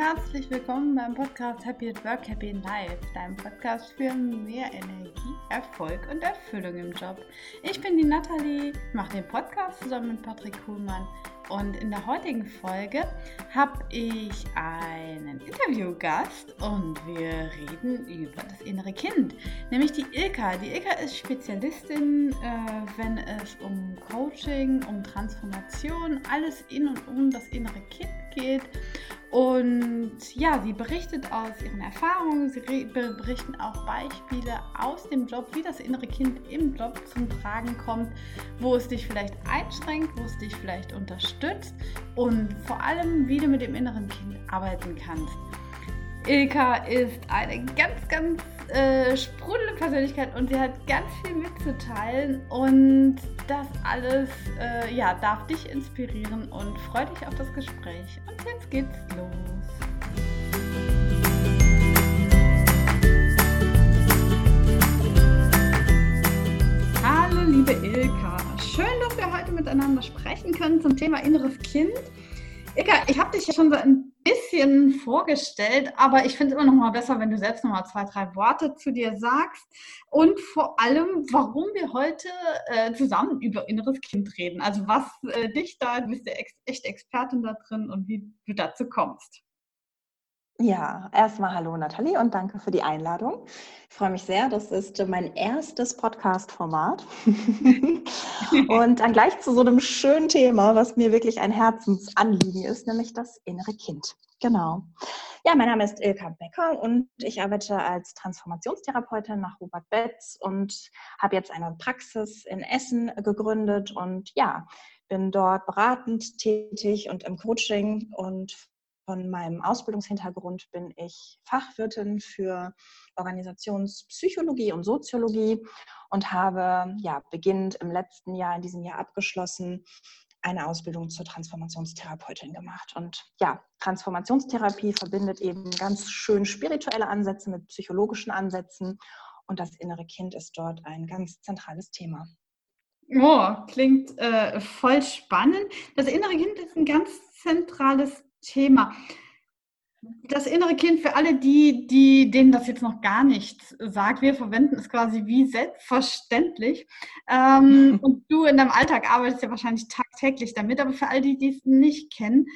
herzlich willkommen beim Podcast Happy at Work, Happy in Life, deinem Podcast für mehr Energie, Erfolg und Erfüllung im Job. Ich bin die Nathalie, mache den Podcast zusammen mit Patrick Kuhlmann und in der heutigen Folge habe ich einen Interviewgast und wir reden über das innere Kind, nämlich die Ilka. Die Ilka ist Spezialistin, äh, wenn es um Coaching, um Transformation, alles in und um das innere Kind geht. Und ja, sie berichtet aus ihren Erfahrungen, sie berichten auch Beispiele aus dem Job, wie das innere Kind im Job zum Tragen kommt, wo es dich vielleicht einschränkt, wo es dich vielleicht unterstützt und vor allem, wie du mit dem inneren Kind arbeiten kannst. Ilka ist eine ganz, ganz äh, sprudelnde Persönlichkeit und sie hat ganz viel mitzuteilen und das alles äh, ja, darf dich inspirieren und freue dich auf das Gespräch. Und jetzt geht's los. Hallo liebe Ilka, schön, dass wir heute miteinander sprechen können zum Thema inneres Kind. Ilka, ich habe dich ja schon so ein bisschen vorgestellt, aber ich finde es immer noch mal besser, wenn du selbst noch mal zwei, drei Worte zu dir sagst und vor allem, warum wir heute äh, zusammen über inneres Kind reden. Also was äh, dich da, du bist ja ex echt Expertin da drin und wie du dazu kommst. Ja, erstmal hallo Nathalie und danke für die Einladung. Ich freue mich sehr. Das ist mein erstes Podcast-Format. und dann gleich zu so einem schönen Thema, was mir wirklich ein Herzensanliegen ist, nämlich das innere Kind. Genau. Ja, mein Name ist Ilka Becker und ich arbeite als Transformationstherapeutin nach Robert Betz und habe jetzt eine Praxis in Essen gegründet und ja, bin dort beratend tätig und im Coaching und von meinem Ausbildungshintergrund bin ich Fachwirtin für Organisationspsychologie und Soziologie und habe ja beginnend im letzten Jahr, in diesem Jahr abgeschlossen, eine Ausbildung zur Transformationstherapeutin gemacht. Und ja, Transformationstherapie verbindet eben ganz schön spirituelle Ansätze mit psychologischen Ansätzen und das innere Kind ist dort ein ganz zentrales Thema. Oh, klingt äh, voll spannend. Das innere Kind ist ein ganz zentrales Thema. Das innere Kind für alle die, die denen das jetzt noch gar nichts sagt, wir verwenden es quasi wie selbstverständlich. Ähm, und du in deinem Alltag arbeitest ja wahrscheinlich tagtäglich damit, aber für all die, die es nicht kennen,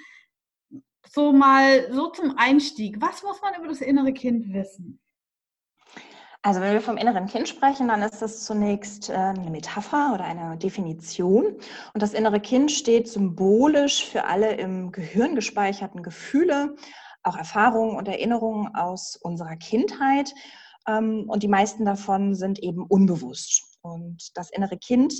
so mal so zum Einstieg, was muss man über das innere Kind wissen? Also wenn wir vom inneren Kind sprechen, dann ist das zunächst äh, eine Metapher oder eine Definition. Und das innere Kind steht symbolisch für alle im Gehirn gespeicherten Gefühle, auch Erfahrungen und Erinnerungen aus unserer Kindheit. Ähm, und die meisten davon sind eben unbewusst. Und das innere Kind,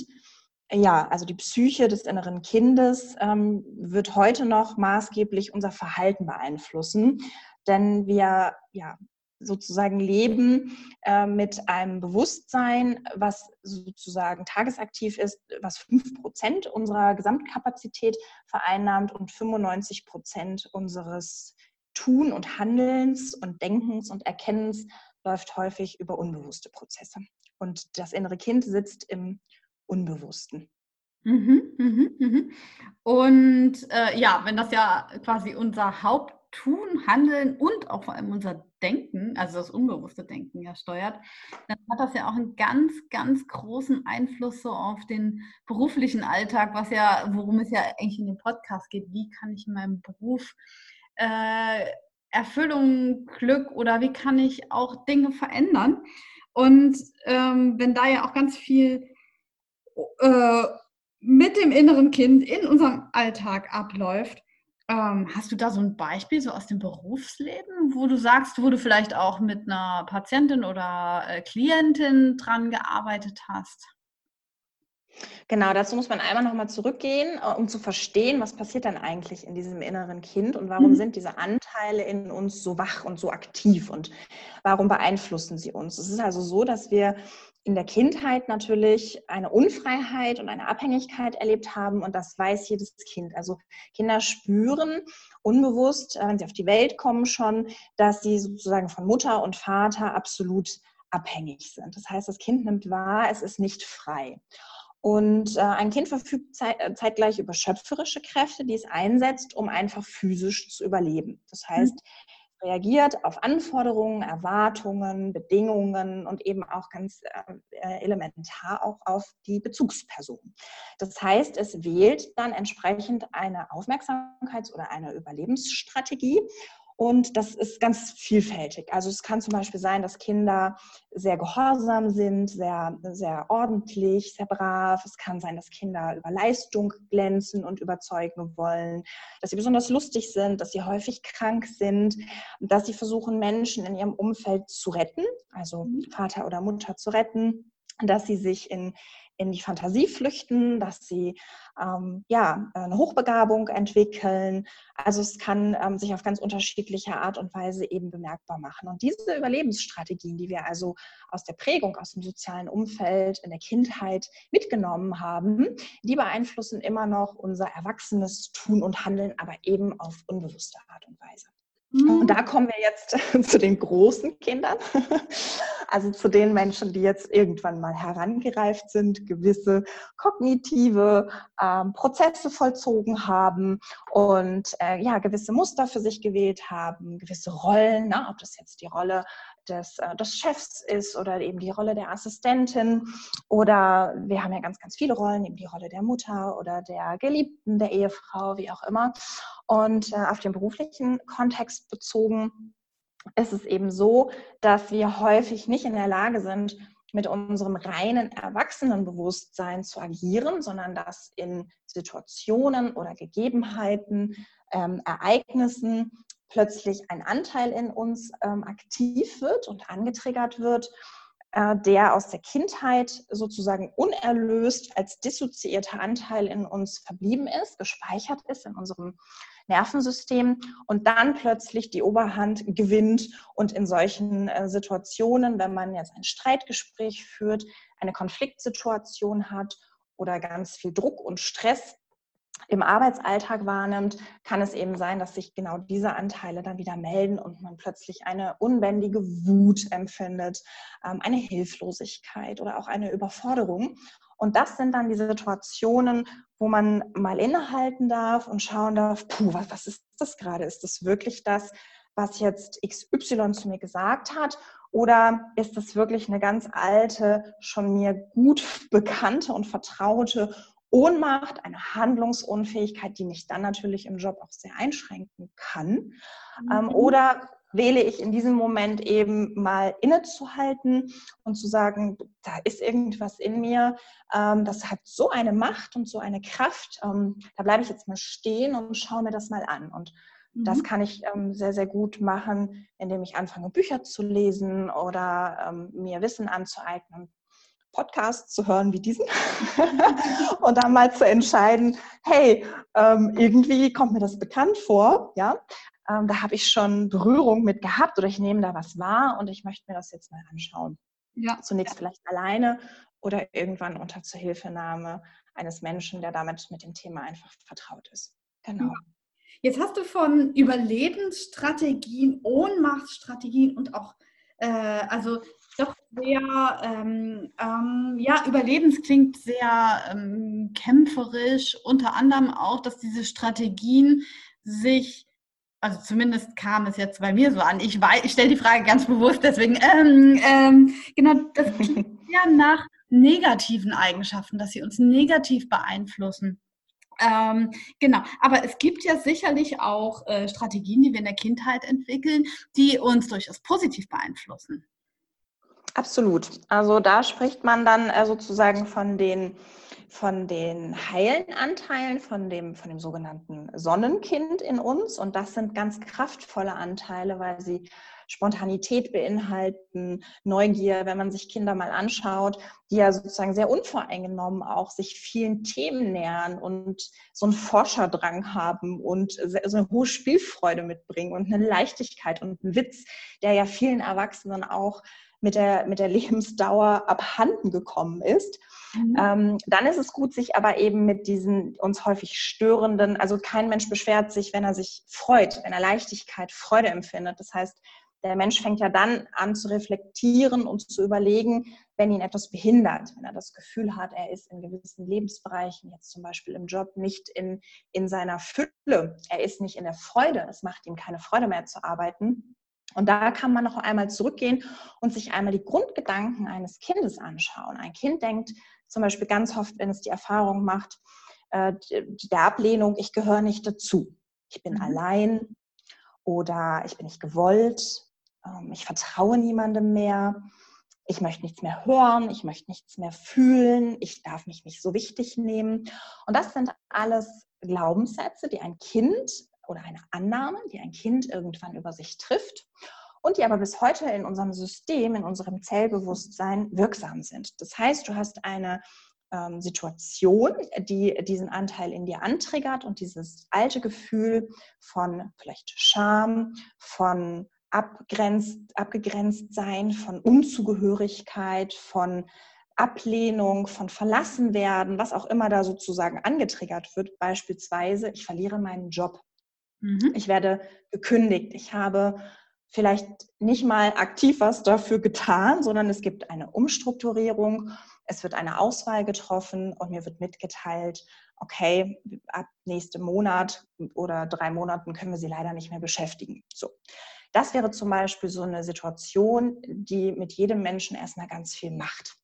ja, also die Psyche des inneren Kindes ähm, wird heute noch maßgeblich unser Verhalten beeinflussen. Denn wir ja, sozusagen leben äh, mit einem Bewusstsein, was sozusagen tagesaktiv ist, was 5% unserer Gesamtkapazität vereinnahmt und 95% unseres Tun und Handelns und Denkens und Erkennens läuft häufig über unbewusste Prozesse. Und das innere Kind sitzt im Unbewussten. Mhm, mhm, mhm. Und äh, ja, wenn das ja quasi unser Haupt Tun, Handeln und auch vor allem unser Denken, also das unbewusste Denken ja steuert, dann hat das ja auch einen ganz, ganz großen Einfluss so auf den beruflichen Alltag, was ja, worum es ja eigentlich in dem Podcast geht. Wie kann ich in meinem Beruf äh, Erfüllung, Glück oder wie kann ich auch Dinge verändern? Und ähm, wenn da ja auch ganz viel äh, mit dem inneren Kind in unserem Alltag abläuft, ähm, hast du da so ein Beispiel so aus dem Berufsleben, wo du sagst, wo du vielleicht auch mit einer Patientin oder äh, Klientin dran gearbeitet hast? Genau, dazu muss man einmal nochmal zurückgehen, äh, um zu verstehen, was passiert dann eigentlich in diesem inneren Kind und warum mhm. sind diese Anteile in uns so wach und so aktiv und warum beeinflussen sie uns. Es ist also so, dass wir in der Kindheit natürlich eine Unfreiheit und eine Abhängigkeit erlebt haben und das weiß jedes Kind. Also Kinder spüren unbewusst, äh, wenn sie auf die Welt kommen schon, dass sie sozusagen von Mutter und Vater absolut abhängig sind. Das heißt, das Kind nimmt wahr, es ist nicht frei. Und äh, ein Kind verfügt äh, zeitgleich über schöpferische Kräfte, die es einsetzt, um einfach physisch zu überleben. Das mhm. heißt. Reagiert auf Anforderungen, Erwartungen, Bedingungen und eben auch ganz äh, elementar auch auf die Bezugsperson. Das heißt, es wählt dann entsprechend eine Aufmerksamkeits- oder eine Überlebensstrategie und das ist ganz vielfältig. Also es kann zum Beispiel sein, dass Kinder sehr gehorsam sind, sehr, sehr ordentlich, sehr brav. Es kann sein, dass Kinder über Leistung glänzen und überzeugen wollen, dass sie besonders lustig sind, dass sie häufig krank sind, dass sie versuchen, Menschen in ihrem Umfeld zu retten, also mhm. Vater oder Mutter zu retten, dass sie sich in in die Fantasie flüchten, dass sie ähm, ja, eine Hochbegabung entwickeln. Also es kann ähm, sich auf ganz unterschiedliche Art und Weise eben bemerkbar machen. Und diese Überlebensstrategien, die wir also aus der Prägung, aus dem sozialen Umfeld, in der Kindheit mitgenommen haben, die beeinflussen immer noch unser erwachsenes Tun und Handeln, aber eben auf unbewusste Art und Weise. Und mhm. da kommen wir jetzt zu den großen Kindern, also zu den Menschen, die jetzt irgendwann mal herangereift sind, gewisse kognitive ähm, Prozesse vollzogen haben und äh, ja, gewisse Muster für sich gewählt haben, gewisse Rollen, ne, ob das jetzt die Rolle des, äh, des Chefs ist oder eben die Rolle der Assistentin oder wir haben ja ganz, ganz viele Rollen, eben die Rolle der Mutter oder der Geliebten, der Ehefrau, wie auch immer. Und äh, auf den beruflichen Kontext bezogen ist es eben so, dass wir häufig nicht in der Lage sind, mit unserem reinen Erwachsenenbewusstsein zu agieren, sondern dass in Situationen oder Gegebenheiten, ähm, Ereignissen plötzlich ein Anteil in uns ähm, aktiv wird und angetriggert wird, äh, der aus der Kindheit sozusagen unerlöst als dissoziierter Anteil in uns verblieben ist, gespeichert ist in unserem Nervensystem und dann plötzlich die Oberhand gewinnt und in solchen äh, Situationen, wenn man jetzt ein Streitgespräch führt, eine Konfliktsituation hat oder ganz viel Druck und Stress im Arbeitsalltag wahrnimmt, kann es eben sein, dass sich genau diese Anteile dann wieder melden und man plötzlich eine unbändige Wut empfindet, ähm, eine Hilflosigkeit oder auch eine Überforderung. Und das sind dann die Situationen, wo man mal innehalten darf und schauen darf, puh, was, was ist das gerade? Ist das wirklich das, was jetzt XY zu mir gesagt hat? Oder ist das wirklich eine ganz alte, schon mir gut bekannte und vertraute Ohnmacht, eine Handlungsunfähigkeit, die mich dann natürlich im Job auch sehr einschränken kann. Ähm, mhm. oder wähle ich in diesem Moment eben mal innezuhalten und zu sagen, da ist irgendwas in mir, ähm, das hat so eine Macht und so eine Kraft, ähm, da bleibe ich jetzt mal stehen und schaue mir das mal an. Und das mhm. kann ich ähm, sehr, sehr gut machen, indem ich anfange, Bücher zu lesen oder ähm, mir Wissen anzueignen. Podcasts zu hören wie diesen und dann mal zu entscheiden, hey, ähm, irgendwie kommt mir das bekannt vor, ja, ähm, da habe ich schon Berührung mit gehabt oder ich nehme da was wahr und ich möchte mir das jetzt mal anschauen. Ja. Zunächst vielleicht alleine oder irgendwann unter Zuhilfenahme eines Menschen, der damit mit dem Thema einfach vertraut ist. Genau. Jetzt hast du von Überlebensstrategien, Ohnmachtsstrategien und auch äh, also doch sehr, ähm, ähm, ja, Überlebens klingt sehr ähm, kämpferisch, unter anderem auch, dass diese Strategien sich, also zumindest kam es jetzt bei mir so an, ich, ich stelle die Frage ganz bewusst, deswegen, ähm, ähm, genau, das klingt ja nach negativen Eigenschaften, dass sie uns negativ beeinflussen. Ähm, genau, aber es gibt ja sicherlich auch äh, Strategien, die wir in der Kindheit entwickeln, die uns durchaus positiv beeinflussen. Absolut. Also da spricht man dann äh, sozusagen von den, von den heilen Anteilen, von dem, von dem sogenannten Sonnenkind in uns. Und das sind ganz kraftvolle Anteile, weil sie Spontanität beinhalten, Neugier, wenn man sich Kinder mal anschaut, die ja sozusagen sehr unvoreingenommen auch sich vielen Themen nähern und so einen Forscherdrang haben und so eine hohe Spielfreude mitbringen und eine Leichtigkeit und einen Witz, der ja vielen Erwachsenen auch mit der, mit der Lebensdauer abhanden gekommen ist. Mhm. Ähm, dann ist es gut, sich aber eben mit diesen uns häufig störenden, also kein Mensch beschwert sich, wenn er sich freut, wenn er Leichtigkeit, Freude empfindet. Das heißt, Der Mensch fängt ja dann an zu reflektieren und zu überlegen, wenn ihn etwas behindert, wenn er das Gefühl hat, er ist in gewissen Lebensbereichen, jetzt zum Beispiel im Job, nicht in, in seiner Fülle, er ist nicht in der Freude, es macht ihm keine Freude mehr zu arbeiten. Und da kann man noch einmal zurückgehen und sich einmal die Grundgedanken eines Kindes anschauen. Ein Kind denkt zum Beispiel ganz oft, wenn es die Erfahrung macht, äh, der Ablehnung, ich gehöre nicht dazu. Ich bin mhm. allein oder ich bin nicht gewollt, ähm, ich vertraue niemandem mehr, ich möchte nichts mehr hören, ich möchte nichts mehr fühlen, ich darf mich nicht so wichtig nehmen. Und das sind alles Glaubenssätze, die ein Kind oder eine Annahme, die ein Kind irgendwann über sich trifft und die aber bis heute in unserem System, in unserem Zellbewusstsein wirksam sind. Das heißt, du hast eine ähm, Situation, die diesen Anteil in dir antriggert und dieses alte Gefühl von vielleicht Scham, von abgrenzt, abgegrenzt sein, von Unzugehörigkeit, von Ablehnung, von verlassen werden, was auch immer da sozusagen angetriggert wird. Beispielsweise, ich verliere meinen Job. Mhm. Ich werde gekündigt. Ich habe vielleicht nicht mal aktiv was dafür getan, sondern es gibt eine Umstrukturierung, es wird eine Auswahl getroffen und mir wird mitgeteilt, okay, ab nächstem Monat oder drei Monaten können wir sie leider nicht mehr beschäftigen. So. Das wäre zum Beispiel so eine Situation, die mit jedem Menschen erstmal ganz viel macht,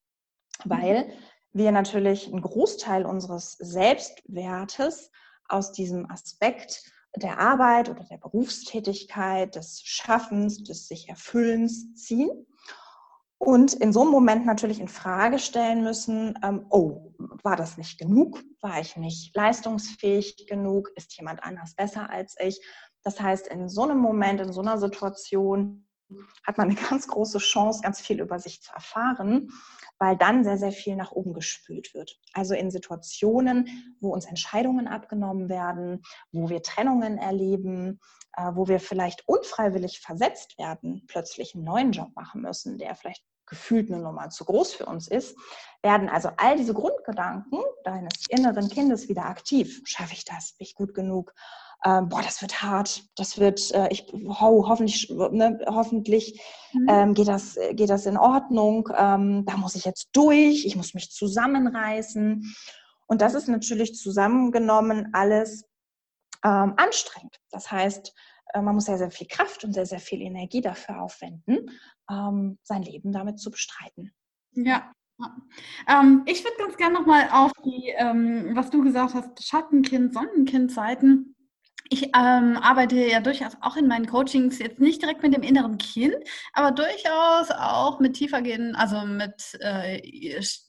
weil mhm. wir natürlich einen Großteil unseres Selbstwertes aus diesem Aspekt der Arbeit oder der Berufstätigkeit, des Schaffens, des sich Erfüllens ziehen. Und in so einem Moment natürlich in Frage stellen müssen, ähm, oh, war das nicht genug? War ich nicht leistungsfähig genug? Ist jemand anders besser als ich? Das heißt, in so einem Moment, in so einer Situation hat man eine ganz große Chance, ganz viel über sich zu erfahren, weil dann sehr, sehr viel nach oben gespült wird. Also in Situationen, wo uns Entscheidungen abgenommen werden, wo wir Trennungen erleben, äh, wo wir vielleicht unfreiwillig versetzt werden, plötzlich einen neuen Job machen müssen, der vielleicht gefühlt eine Nummer zu groß für uns ist, werden also all diese Grundgedanken deines inneren Kindes wieder aktiv. Schaffe ich das? Bin ich gut genug? Ähm, boah, das wird hart, das wird, äh, ich ho, hoffentlich, ne, hoffentlich mhm. ähm, geht, das, geht das in Ordnung, ähm, da muss ich jetzt durch, ich muss mich zusammenreißen. Und das ist natürlich zusammengenommen alles ähm, anstrengend. Das heißt, äh, man muss sehr, sehr viel Kraft und sehr, sehr viel Energie dafür aufwenden, ähm, sein Leben damit zu bestreiten. Ja, ähm, ich würde ganz gerne nochmal auf die, ähm, was du gesagt hast, Schattenkind, Sonnenkind-Seiten ich ähm, arbeite ja durchaus auch in meinen Coachings jetzt nicht direkt mit dem inneren Kind, aber durchaus auch mit tiefergehenden, also mit äh,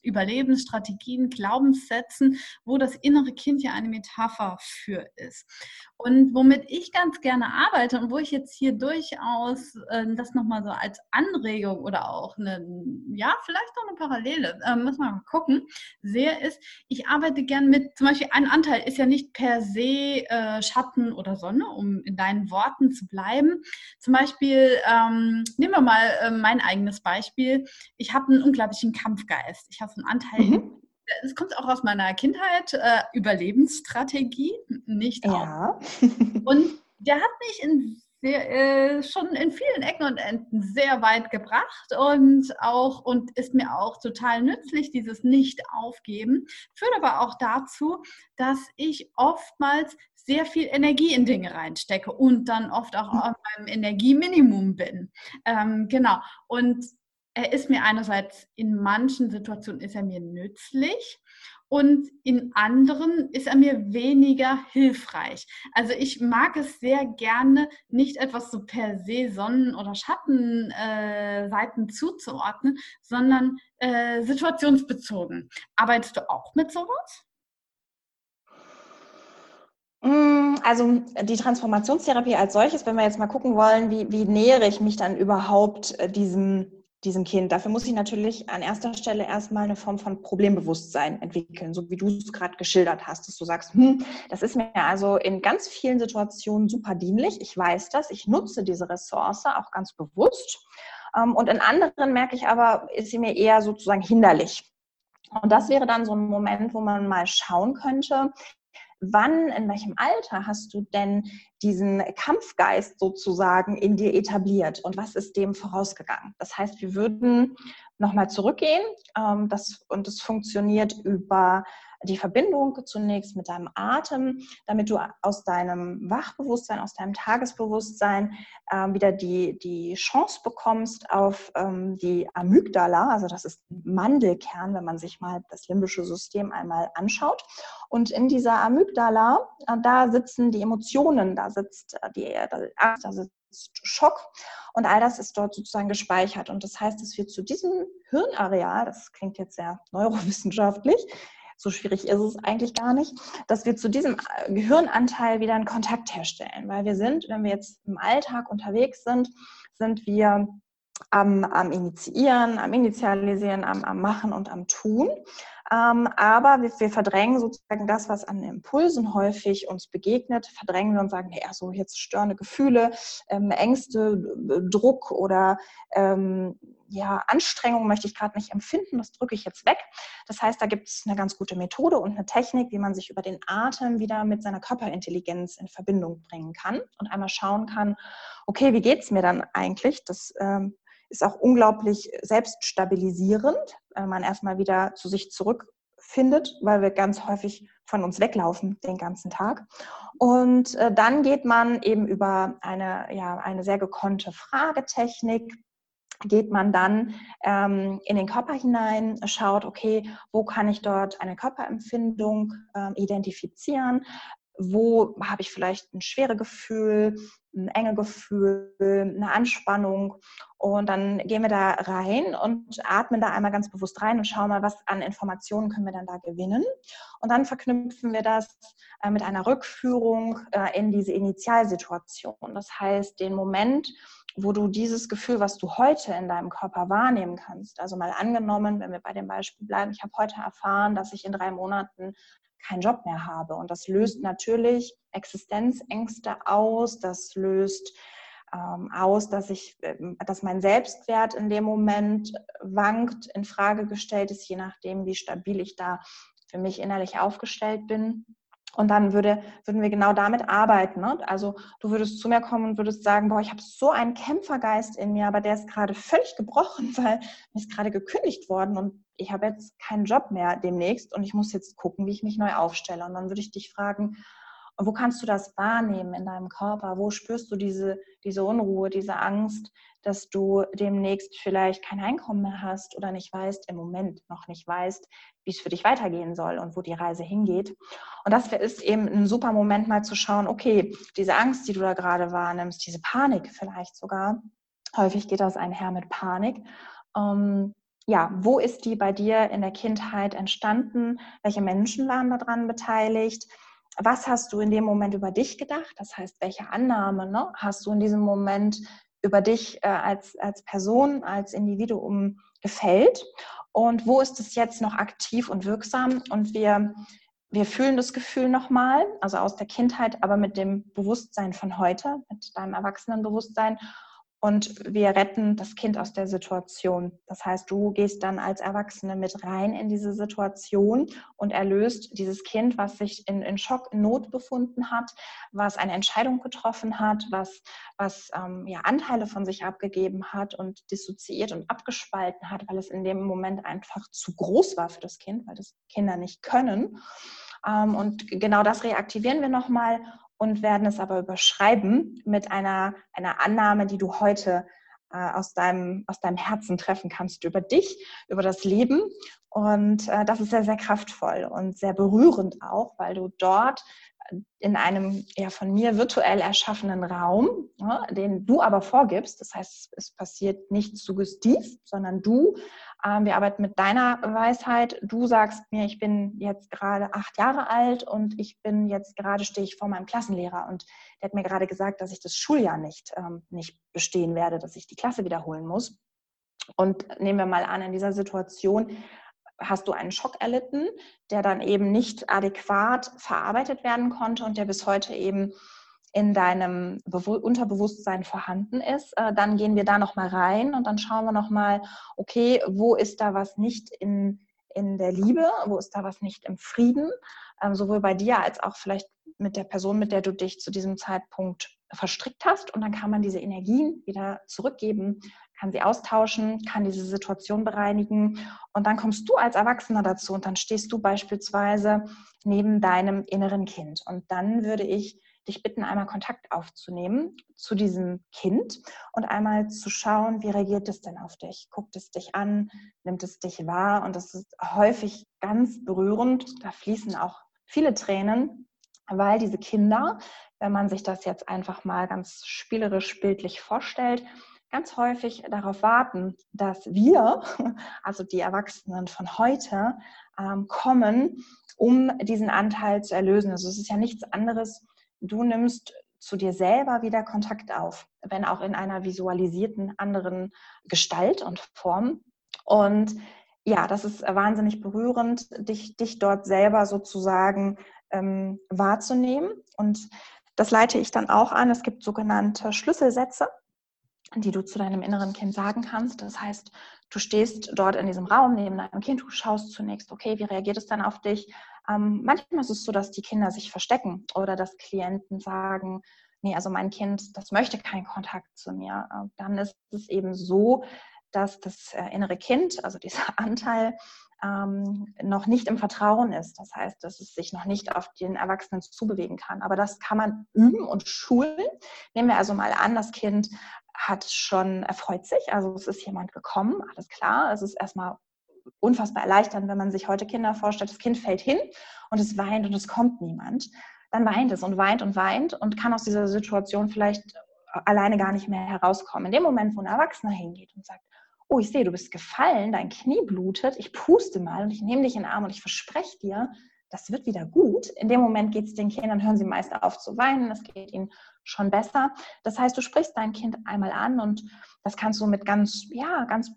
Überlebensstrategien, Glaubenssätzen, wo das innere Kind ja eine Metapher für ist. Und womit ich ganz gerne arbeite und wo ich jetzt hier durchaus äh, das nochmal so als Anregung oder auch eine, ja, vielleicht auch eine Parallele, äh, muss man mal gucken, sehe, ist, ich arbeite gern mit, zum Beispiel ein Anteil ist ja nicht per se äh, Schatten oder Sonne, um in deinen Worten zu bleiben. Zum Beispiel, ähm, nehmen wir mal äh, mein eigenes Beispiel. Ich habe einen unglaublichen Kampfgeist. Ich habe so einen Anteil mhm es kommt auch aus meiner Kindheit, äh, Überlebensstrategie, nicht ja. Und der hat mich in sehr, äh, schon in vielen Ecken und Enden sehr weit gebracht und auch und ist mir auch total nützlich, dieses Nicht-Aufgeben. Führt aber auch dazu, dass ich oftmals sehr viel Energie in Dinge reinstecke und dann oft auch auf meinem Energieminimum bin. Ähm, genau. Und er ist mir einerseits in manchen Situationen ist er mir nützlich und in anderen ist er mir weniger hilfreich. Also ich mag es sehr gerne, nicht etwas so per se Sonnen- oder Schattenseiten äh, zuzuordnen, sondern äh, situationsbezogen. Arbeitest du auch mit sowas? Mm, also die Transformationstherapie als solches, wenn wir jetzt mal gucken wollen, wie, wie nähere ich mich dann überhaupt äh, diesem diesem Kind. Dafür muss ich natürlich an erster Stelle erstmal eine Form von Problembewusstsein entwickeln, so wie du es gerade geschildert hast, dass du sagst, hm, das ist mir also in ganz vielen Situationen super dienlich. Ich weiß das, ich nutze diese Ressource auch ganz bewusst. Ähm, und in anderen merke ich aber, ist sie mir eher sozusagen hinderlich. Und das wäre dann so ein Moment, wo man mal schauen könnte, wann, in welchem Alter hast du denn diesen Kampfgeist sozusagen in dir etabliert und was ist dem vorausgegangen. Das heißt, wir würden nochmal zurückgehen ähm, das, und es funktioniert über die Verbindung zunächst mit deinem Atem, damit du aus deinem Wachbewusstsein, aus deinem Tagesbewusstsein äh, wieder die, die Chance bekommst auf ähm, die Amygdala, also das ist Mandelkern, wenn man sich mal das limbische System einmal anschaut. Und in dieser Amygdala, äh, da sitzen die Emotionen, da sitzt äh, die Angst, da sitzt Schock und all das ist dort sozusagen gespeichert. Und das heißt, dass wir zu diesem Hirnareal, das klingt jetzt sehr neurowissenschaftlich, so schwierig ist es eigentlich gar nicht, dass wir zu diesem äh, Gehirnanteil wieder einen Kontakt herstellen. Weil wir sind, wenn wir jetzt im Alltag unterwegs sind, sind wir am, am Initiieren, am Initialisieren, am, am Machen und am Tun. Ähm, aber wir, wir, verdrängen sozusagen das, was an Impulsen häufig uns begegnet, verdrängen wir und sagen, ja, so jetzt störende Gefühle, ähm, Ängste, Druck oder ähm, ja, Anstrengung möchte ich gerade nicht empfinden, das drücke ich jetzt weg. Das heißt, da gibt es eine ganz gute Methode und eine Technik, wie man sich über den Atem wieder mit seiner Körperintelligenz in Verbindung bringen kann und einmal schauen kann, okay, wie geht es mir dann eigentlich? Das ähm, ist auch unglaublich selbststabilisierend, wenn man erstmal wieder zu sich zurückfindet, weil wir ganz häufig von uns weglaufen den ganzen Tag. Und äh, dann geht man eben über eine, ja, eine sehr gekonnte Fragetechnik, geht man dann ähm, in den Körper hinein, schaut, okay, wo kann ich dort eine Körperempfindung äh, identifizieren, wo habe ich vielleicht ein schweres Gefühl, ein enge Gefühl, eine Anspannung. Und dann gehen wir da rein und atmen da einmal ganz bewusst rein und schauen mal, was an Informationen können wir dann da gewinnen. Und dann verknüpfen wir das äh, mit einer Rückführung äh, in diese Initialsituation. Das heißt, den Moment, wo du dieses Gefühl, was du heute in deinem Körper wahrnehmen kannst, also mal angenommen, wenn wir bei dem Beispiel bleiben, ich habe heute erfahren, dass ich in drei Monaten keinen Job mehr habe. Und das löst mhm. natürlich Existenzängste aus, das löst ähm, aus, dass ich, ähm, dass mein Selbstwert in dem Moment wankt, in Frage gestellt ist, je nachdem, wie stabil ich da für mich innerlich aufgestellt bin. Und dann würde, würden wir genau damit arbeiten. Ne? Also du würdest zu mir kommen und würdest sagen, boah, ich habe so einen Kämpfergeist in mir, aber der ist gerade völlig gebrochen, weil mir ist gerade gekündigt worden und ich habe jetzt keinen Job mehr demnächst und ich muss jetzt gucken, wie ich mich neu aufstelle. Und dann würde ich dich fragen, wo kannst du das wahrnehmen in deinem Körper? Wo spürst du diese, diese Unruhe, diese Angst, dass du demnächst vielleicht kein Einkommen mehr hast oder nicht weißt, im Moment noch nicht weißt, wie es für dich weitergehen soll und wo die Reise hingeht. Und das ist eben ein super Moment mal zu schauen, okay, diese Angst, die du da gerade wahrnimmst, diese Panik vielleicht sogar, häufig geht das einher mit Panik. Ähm, ja, wo ist die bei dir in der Kindheit entstanden? Welche Menschen waren daran beteiligt? Was hast du in dem Moment über dich gedacht? Das heißt, welche Annahme ne, hast du in diesem Moment über dich äh, als, als Person, als Individuum gefällt und wo ist es jetzt noch aktiv und wirksam und wir, wir fühlen das Gefühl nochmal, also aus der Kindheit, aber mit dem Bewusstsein von heute, mit deinem Erwachsenenbewusstsein und wir retten das Kind aus der Situation. Das heißt, du gehst dann als Erwachsene mit rein in diese Situation und erlöst dieses Kind, was sich in, in Schock, in Not befunden hat, was eine Entscheidung getroffen hat, was, was ähm, ja, Anteile von sich abgegeben hat und dissoziiert und abgespalten hat, weil es in dem Moment einfach zu groß war für das Kind, weil das Kinder nicht können. Ähm, und genau das reaktivieren wir nochmal und werden es aber überschreiben mit einer, einer Annahme, die du heute äh, aus, deinem, aus deinem Herzen treffen kannst über dich, über das Leben. Und äh, das ist sehr, sehr kraftvoll und sehr berührend auch, weil du dort in einem ja von mir virtuell erschaffenen Raum, ja, den du aber vorgibst. Das heißt, es passiert nicht suggestiv, sondern du. Ähm, wir arbeiten mit deiner Weisheit. Du sagst mir, ich bin jetzt gerade acht Jahre alt und ich bin jetzt gerade stehe ich vor meinem Klassenlehrer und der hat mir gerade gesagt, dass ich das Schuljahr nicht, ähm, nicht bestehen werde, dass ich die Klasse wiederholen muss. Und nehmen wir mal an, in dieser Situation hast du einen Schock erlitten, der dann eben nicht adäquat verarbeitet werden konnte und der bis heute eben in deinem Bewu Unterbewusstsein vorhanden ist, äh, dann gehen wir da nochmal rein und dann schauen wir nochmal, okay, wo ist da was nicht in, in der Liebe? Wo ist da was nicht im Frieden? Ähm, sowohl bei dir als auch vielleicht mit der Person, mit der du dich zu diesem Zeitpunkt verstrickt hast. Und dann kann man diese Energien wieder zurückgeben, kann sie austauschen, kann diese Situation bereinigen. Und dann kommst du als Erwachsener dazu und dann stehst du beispielsweise neben deinem inneren Kind. Und dann würde ich dich bitten, einmal Kontakt aufzunehmen zu diesem Kind und einmal zu schauen, wie reagiert es denn auf dich? Guckt es dich an? Nimmt es dich wahr? Und das ist häufig ganz berührend. Da fließen auch viele Tränen, weil diese Kinder, wenn man sich das jetzt einfach mal ganz spielerisch bildlich vorstellt, ganz häufig darauf warten, dass wir, also die Erwachsenen von heute, ähm, kommen, um diesen Anteil zu erlösen. Also es ist ja nichts anderes. Du nimmst zu dir selber wieder Kontakt auf, wenn auch in einer visualisierten anderen Gestalt und Form. Und ja, das ist wahnsinnig berührend, dich, dich dort selber sozusagen ähm, wahrzunehmen. Und das leite ich dann auch an. Es gibt sogenannte Schlüsselsätze, die du zu deinem inneren Kind sagen kannst. Das heißt, du stehst dort in diesem Raum neben deinem Kind, du schaust zunächst, okay, wie reagiert es dann auf dich? Ähm, manchmal ist es so, dass die Kinder sich verstecken oder dass Klienten sagen, nee, also mein Kind, das möchte keinen Kontakt zu mir. Äh, dann ist es eben so, dass das äh, innere Kind, also dieser Anteil, ähm, noch nicht im Vertrauen ist. Das heißt, dass es sich noch nicht auf den Erwachsenen zubewegen kann. Aber das kann man üben und schulen. Nehmen wir also mal an, das Kind hat schon erfreut sich, also es ist jemand gekommen, alles klar. Es ist erstmal unfassbar erleichternd, wenn man sich heute Kinder vorstellt. Das Kind fällt hin und es weint und es kommt niemand. Dann weint es und weint und weint und kann aus dieser Situation vielleicht alleine gar nicht mehr herauskommen. In dem Moment, wo ein Erwachsener hingeht und sagt, oh, ich sehe, du bist gefallen, dein Knie blutet, ich puste mal und ich nehme dich in den Arm und ich verspreche dir, das wird wieder gut. In dem Moment geht es den Kindern, hören sie meist auf zu weinen, es geht ihnen schon besser. Das heißt, du sprichst dein Kind einmal an und das kannst du mit ganz, ja, ganz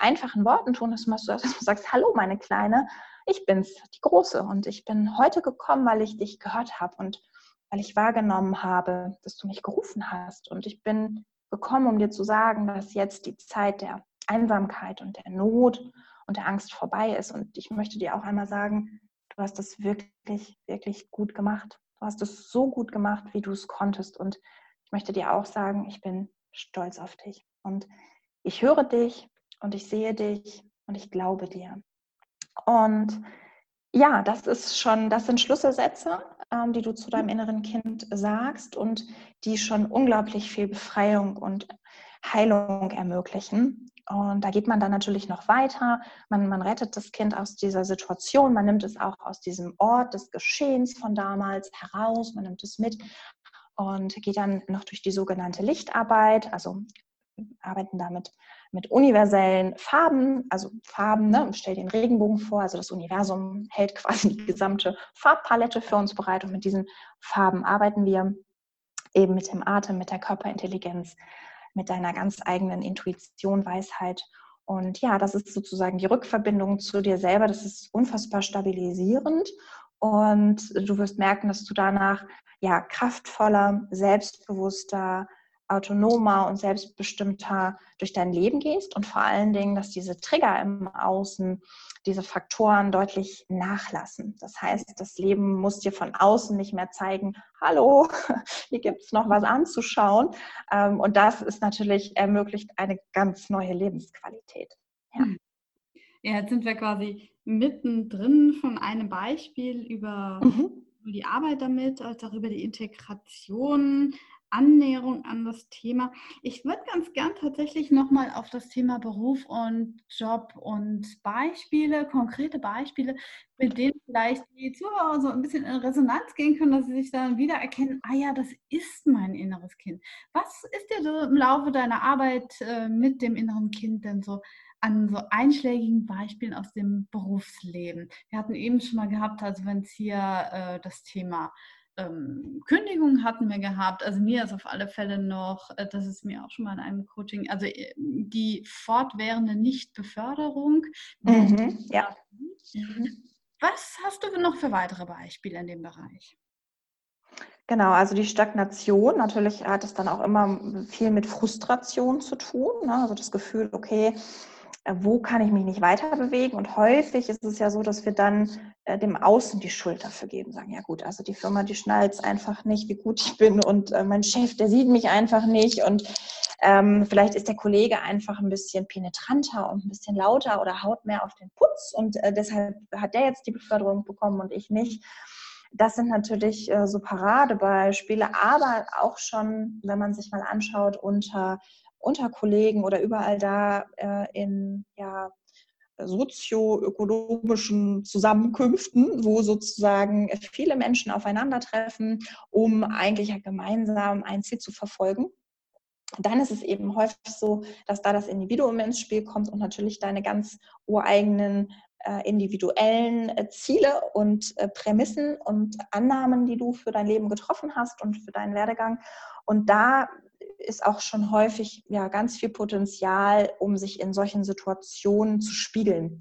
einfachen Worten tun, dass du, dass du sagst, hallo meine Kleine, ich bin's, die Große und ich bin heute gekommen, weil ich dich gehört habe und weil ich wahrgenommen habe, dass du mich gerufen hast und ich bin gekommen, um dir zu sagen, dass jetzt die Zeit der Einsamkeit und der Not und der Angst vorbei ist. Und ich möchte dir auch einmal sagen, du hast es wirklich, wirklich gut gemacht. Du hast es so gut gemacht, wie du es konntest. Und ich möchte dir auch sagen, ich bin stolz auf dich. Und ich höre dich und ich sehe dich und ich glaube dir. Und ja, das ist schon, das sind Schlüsselsätze, ähm, die du zu deinem inneren Kind sagst und die schon unglaublich viel Befreiung und Heilung ermöglichen. Und da geht man dann natürlich noch weiter. Man, man rettet das Kind aus dieser Situation. Man nimmt es auch aus diesem Ort des Geschehens von damals heraus. Man nimmt es mit und geht dann noch durch die sogenannte Lichtarbeit. Also arbeiten damit mit universellen Farben, also Farben, ne? stell den Regenbogen vor, also das Universum hält quasi die gesamte Farbpalette für uns bereit und mit diesen Farben arbeiten wir eben mit dem Atem, mit der Körperintelligenz, mit deiner ganz eigenen Intuition, Weisheit. Und ja, das ist sozusagen die Rückverbindung zu dir selber. Das ist unfassbar stabilisierend. Und du wirst merken, dass du danach ja kraftvoller, selbstbewusster, autonomer und selbstbestimmter durch dein Leben gehst und vor allen Dingen, dass diese Trigger im Außen, diese Faktoren deutlich nachlassen. Das heißt, das Leben muss dir von außen nicht mehr zeigen, hallo, hier gibt es noch was anzuschauen. Ähm, und das ist natürlich ermöglicht eine ganz neue Lebensqualität. Ja. ja, jetzt sind wir quasi mittendrin von einem Beispiel über mhm. die Arbeit damit, als auch über die Integration Annäherung an das Thema. Ich würde ganz gern tatsächlich nochmal auf das Thema Beruf und Job und Beispiele, konkrete Beispiele, mit denen vielleicht die Zuhörer so ein bisschen in Resonanz gehen können, dass sie sich dann wiedererkennen, ah ja, das ist mein inneres Kind. Was ist dir so im Laufe deiner Arbeit äh, mit dem inneren Kind denn so an so einschlägigen Beispielen aus dem Berufsleben? Wir hatten eben schon mal gehabt, also wenn es hier äh, das Thema ähm, Kündigung hatten wir gehabt. Also mir ist auf alle Fälle noch, äh, das ist mir auch schon mal in einem Coaching, also äh, die fortwährende Nichtbeförderung. Mhm, ja. Mhm. Was hast du noch für weitere Beispiele in dem Bereich? Genau, also die Stagnation, natürlich hat es dann auch immer viel mit Frustration zu tun. Ne? Also das Gefühl, okay, wo kann ich mich nicht weiter bewegen? Und häufig ist es ja so, dass wir dann äh, dem Außen die Schuld dafür geben, sagen, ja gut, also die Firma, die schnallt es einfach nicht, wie gut ich bin und äh, mein Chef, der sieht mich einfach nicht und ähm, vielleicht ist der Kollege einfach ein bisschen penetranter und ein bisschen lauter oder haut mehr auf den Putz und äh, deshalb hat der jetzt die Beförderung bekommen und ich nicht. Das sind natürlich äh, so Paradebeispiele, aber auch schon, wenn man sich mal anschaut, unter, unter Kollegen oder überall da äh, in ja, sozioökonomischen Zusammenkünften, wo sozusagen viele Menschen aufeinandertreffen, um eigentlich ja gemeinsam ein Ziel zu verfolgen. Dann ist es eben häufig so, dass da das Individuum ins Spiel kommt und natürlich deine ganz ureigenen äh, individuellen äh, Ziele und äh, Prämissen und Annahmen, die du für dein Leben getroffen hast und für deinen Werdegang. Und da ist auch schon häufig ja ganz viel Potenzial, um sich in solchen Situationen zu spiegeln.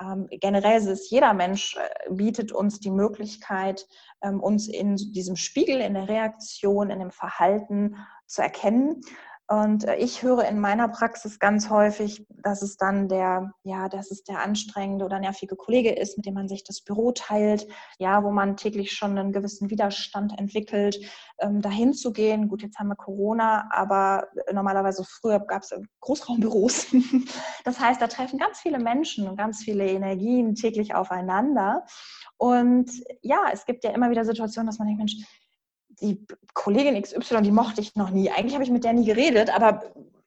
Ähm, generell ist jeder Mensch äh, bietet uns die Möglichkeit, ähm, uns in diesem Spiegel, in der Reaktion, in dem Verhalten zu erkennen. Und äh, ich höre in meiner Praxis ganz häufig, dass es dann der, ja, dass es der anstrengende oder nervige Kollege ist, mit dem man sich das Büro teilt, ja, wo man täglich schon einen gewissen Widerstand entwickelt, ähm, dahin zu gehen. Gut, jetzt haben wir Corona, aber normalerweise früher gab es Großraumbüros. das heißt, da treffen ganz viele Menschen und ganz viele Energien täglich aufeinander. Und ja, es gibt ja immer wieder Situationen, dass man denkt, Mensch, die Kollegin XY, die mochte ich noch nie. Eigentlich habe ich mit der nie geredet, aber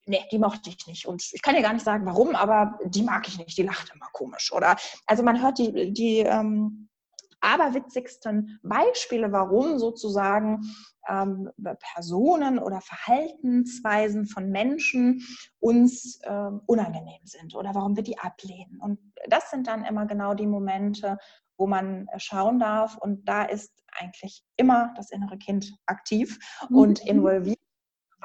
nee, die mochte ich nicht. Und ich kann ja gar nicht sagen, warum, aber die mag ich nicht. Die lacht immer komisch. Oder also man hört die, die ähm, aberwitzigsten Beispiele, warum sozusagen ähm, Personen oder Verhaltensweisen von Menschen uns ähm, unangenehm sind oder warum wir die ablehnen. Und das sind dann immer genau die Momente, wo man schauen darf. Und da ist eigentlich immer das innere Kind aktiv mhm. und involviert,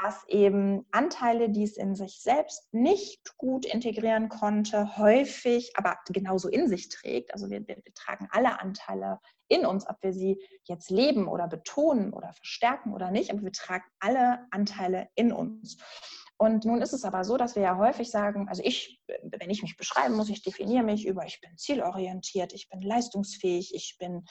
was eben Anteile, die es in sich selbst nicht gut integrieren konnte, häufig, aber genauso in sich trägt. Also wir, wir, wir tragen alle Anteile in uns, ob wir sie jetzt leben oder betonen oder verstärken oder nicht, aber wir tragen alle Anteile in uns. Und nun ist es aber so, dass wir ja häufig sagen, also ich, wenn ich mich beschreiben muss, ich definiere mich über, ich bin zielorientiert, ich bin leistungsfähig, ich bin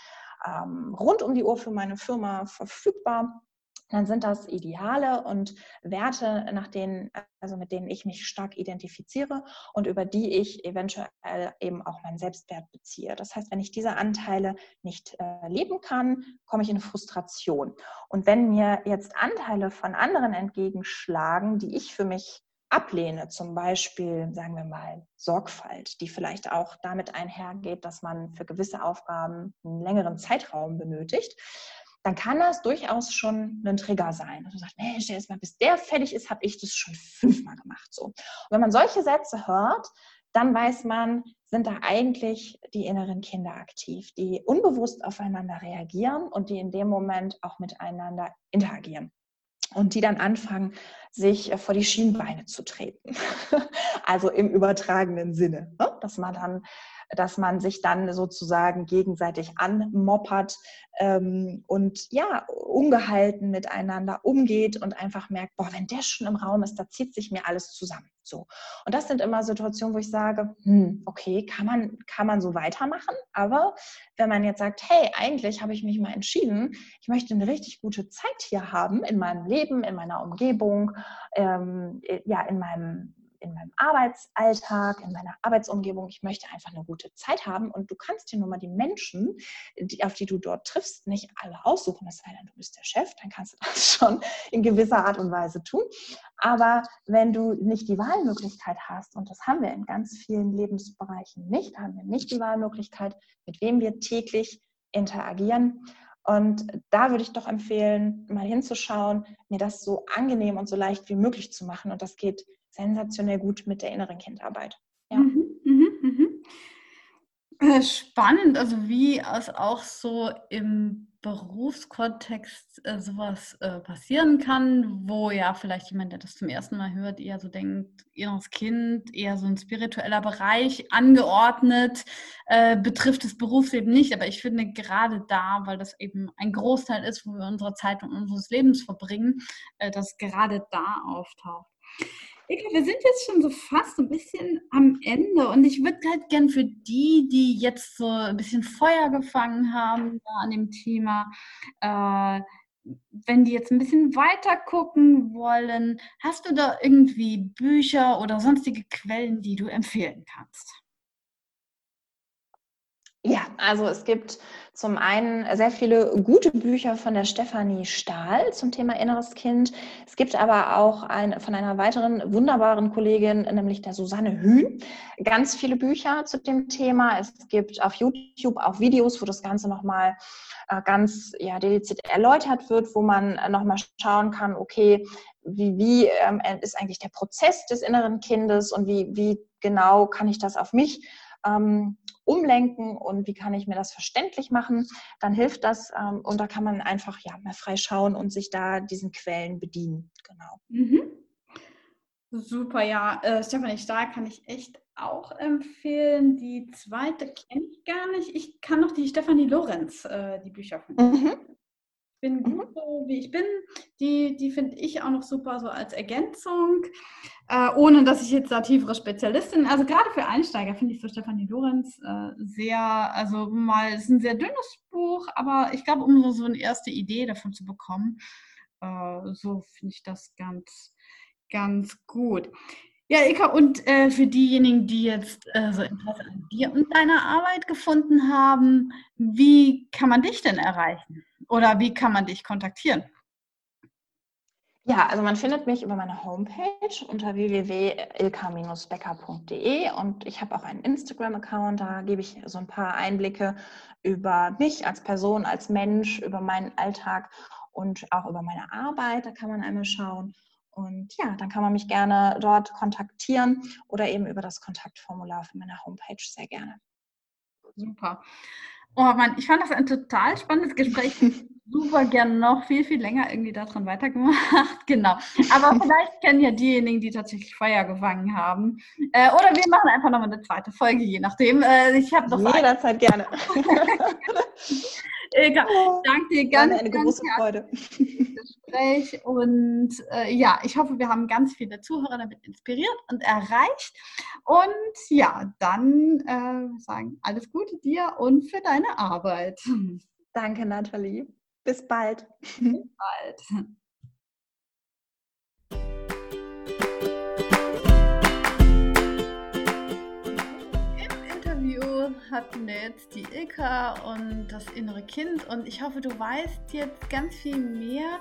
ähm, rund um die Uhr für meine Firma verfügbar, dann sind das Ideale und Werte, nach denen, also mit denen ich mich stark identifiziere und über die ich eventuell eben auch meinen Selbstwert beziehe. Das heißt, wenn ich diese Anteile nicht äh, leben kann, komme ich in Frustration. Und wenn mir jetzt Anteile von anderen entgegenschlagen, die ich für mich ablehne, zum Beispiel, sagen wir mal, Sorgfalt, die vielleicht auch damit einhergeht, dass man für gewisse Aufgaben einen längeren Zeitraum benötigt, dann kann das durchaus schon ein Trigger sein. Und du sagst, Mensch, der ist mal, bis der fertig ist, habe ich das schon fünfmal gemacht. So. Und wenn man solche Sätze hört, dann weiß man, sind da eigentlich die inneren Kinder aktiv, die unbewusst aufeinander reagieren und die in dem Moment auch miteinander interagieren und die dann anfangen, sich äh, vor die Schienbeine zu treten. also im übertragenen Sinne, ne? dass man dann dass man sich dann sozusagen gegenseitig anmoppert ähm, und ja, ungehalten miteinander umgeht und einfach merkt, boah, wenn der schon im Raum ist, da zieht sich mir alles zusammen. So. Und das sind immer Situationen, wo ich sage, hm, okay, kann man, kann man so weitermachen, aber wenn man jetzt sagt, hey, eigentlich habe ich mich mal entschieden, ich möchte eine richtig gute Zeit hier haben in meinem Leben, in meiner Umgebung, ähm, ja, in meinem in meinem Arbeitsalltag, in meiner Arbeitsumgebung. Ich möchte einfach eine gute Zeit haben und du kannst dir nur mal die Menschen, die, auf die du dort triffst, nicht alle aussuchen. Das sei denn, du bist der Chef, dann kannst du das schon in gewisser Art und Weise tun. Aber wenn du nicht die Wahlmöglichkeit hast, und das haben wir in ganz vielen Lebensbereichen nicht, haben wir nicht die Wahlmöglichkeit, mit wem wir täglich interagieren. Und da würde ich doch empfehlen, mal hinzuschauen, mir das so angenehm und so leicht wie möglich zu machen. Und das geht sensationell gut mit der inneren Kindarbeit. Ja. Mhm, mh, mh. Äh, spannend, also wie es auch so im Berufskontext äh, sowas äh, passieren kann, wo ja vielleicht jemand, der das zum ersten Mal hört, eher so denkt, inneres Kind, eher so ein spiritueller Bereich angeordnet, äh, betrifft das Berufsleben nicht. Aber ich finde gerade da, weil das eben ein Großteil ist, wo wir unsere Zeit und unseres Lebens verbringen, äh, dass gerade da auftaucht. Eka, wir sind jetzt schon so fast ein bisschen am Ende und ich würde halt gern für die, die jetzt so ein bisschen Feuer gefangen haben an dem Thema, äh, wenn die jetzt ein bisschen weiter gucken wollen, hast du da irgendwie Bücher oder sonstige Quellen, die du empfehlen kannst? Ja, also es gibt zum einen sehr viele gute Bücher von der Stefanie Stahl zum Thema inneres Kind. Es gibt aber auch ein, von einer weiteren wunderbaren Kollegin, nämlich der Susanne Hühn, ganz viele Bücher zu dem Thema. Es gibt auf YouTube auch Videos, wo das Ganze nochmal äh, ganz ja, dediziert erläutert wird, wo man nochmal schauen kann, okay, wie, wie ähm, ist eigentlich der Prozess des inneren Kindes und wie, wie genau kann ich das auf mich ähm, umlenken und wie kann ich mir das verständlich machen, dann hilft das ähm, und da kann man einfach ja mal frei schauen und sich da diesen Quellen bedienen. Genau. Mhm. Super, ja. Äh, Stefanie Stahl kann ich echt auch empfehlen. Die zweite kenne ich gar nicht. Ich kann noch die Stefanie Lorenz, äh, die Bücher von mhm bin mhm. gut so, wie ich bin. Die, die finde ich auch noch super so als Ergänzung, äh, ohne dass ich jetzt da tiefere Spezialistin, also gerade für Einsteiger finde ich so Stefanie Lorenz äh, sehr, also mal, es ist ein sehr dünnes Buch, aber ich glaube, um so, so eine erste Idee davon zu bekommen, äh, so finde ich das ganz, ganz gut. Ja, Ika, und äh, für diejenigen, die jetzt äh, so Interesse an dir und deiner Arbeit gefunden haben, wie kann man dich denn erreichen? Oder wie kann man dich kontaktieren? Ja, also man findet mich über meine Homepage unter www.ilka-becker.de und ich habe auch einen Instagram-Account, da gebe ich so ein paar Einblicke über mich als Person, als Mensch, über meinen Alltag und auch über meine Arbeit. Da kann man einmal schauen. Und ja, dann kann man mich gerne dort kontaktieren oder eben über das Kontaktformular auf meiner Homepage sehr gerne. Super. Oh Mann, ich fand das ein total spannendes Gespräch. Super gerne noch viel, viel länger irgendwie daran weitergemacht. Genau. Aber vielleicht kennen ja diejenigen, die tatsächlich Feuer gefangen haben. Äh, oder wir machen einfach nochmal eine zweite Folge, je nachdem. Äh, ich habe noch Jederzeit gerne. Egal. Oh, Danke dir ganz, eine ganz große Freude. Gespräch und äh, ja, ich hoffe, wir haben ganz viele Zuhörer damit inspiriert und erreicht. Und ja, dann äh, sagen alles Gute dir und für deine Arbeit. Danke, Nathalie. Bis bald. Bis bald. Hatten wir jetzt die Ilka und das innere Kind und ich hoffe, du weißt jetzt ganz viel mehr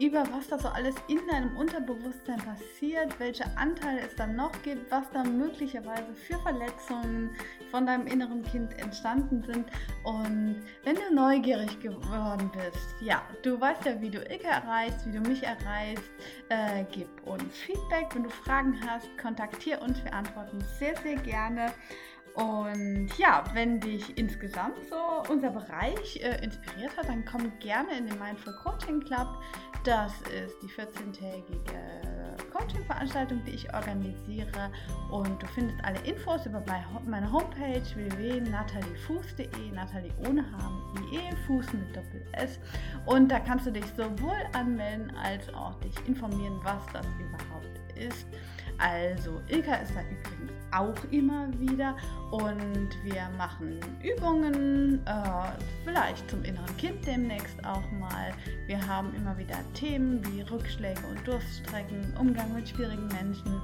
über was da so alles in deinem Unterbewusstsein passiert, welche Anteile es dann noch gibt, was da möglicherweise für Verletzungen von deinem inneren Kind entstanden sind. Und wenn du neugierig geworden bist, ja, du weißt ja, wie du Ilke erreichst, wie du mich erreichst, äh, gib uns Feedback. Wenn du Fragen hast, kontaktiere uns, wir antworten sehr, sehr gerne. Und ja, wenn dich insgesamt so unser Bereich äh, inspiriert hat, dann komm gerne in den Mindful Coaching Club. Das ist die 14-tägige Coaching-Veranstaltung, die ich organisiere. Und du findest alle Infos über meine Homepage www.nataliefuß.de, Natalie ohne H, IE, Fuß mit Doppel S. Und da kannst du dich sowohl anmelden als auch dich informieren, was das überhaupt ist. Also Ilka ist da übrigens auch immer wieder und wir machen Übungen, äh, vielleicht zum inneren Kind demnächst auch mal. Wir haben immer wieder Themen wie Rückschläge und Durststrecken, Umgang mit schwierigen Menschen.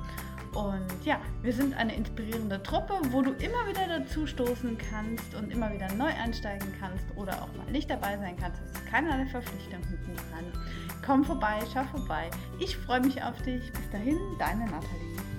Und ja, wir sind eine inspirierende Truppe, wo du immer wieder dazu stoßen kannst und immer wieder neu einsteigen kannst oder auch mal nicht dabei sein kannst. Es ist keinerlei Verpflichtung hinten dran. Komm vorbei, schau vorbei. Ich freue mich auf dich. Bis dahin, deine Nathalie.